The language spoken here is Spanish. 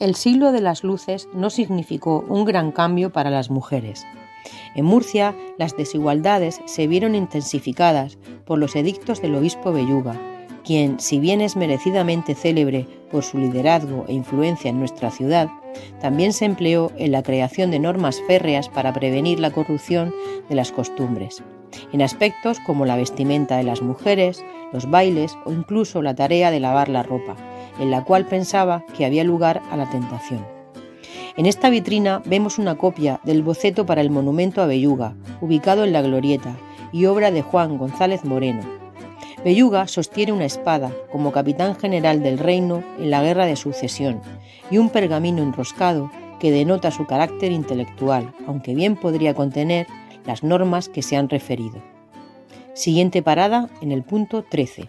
El siglo de las luces no significó un gran cambio para las mujeres. En Murcia, las desigualdades se vieron intensificadas por los edictos del obispo Belluga, quien, si bien es merecidamente célebre por su liderazgo e influencia en nuestra ciudad, también se empleó en la creación de normas férreas para prevenir la corrupción de las costumbres, en aspectos como la vestimenta de las mujeres, los bailes o incluso la tarea de lavar la ropa, en la cual pensaba que había lugar a la tentación. En esta vitrina vemos una copia del boceto para el monumento a Belluga, ubicado en la Glorieta, y obra de Juan González Moreno. Belluga sostiene una espada como capitán general del reino en la guerra de sucesión y un pergamino enroscado que denota su carácter intelectual, aunque bien podría contener las normas que se han referido. Siguiente parada en el punto 13.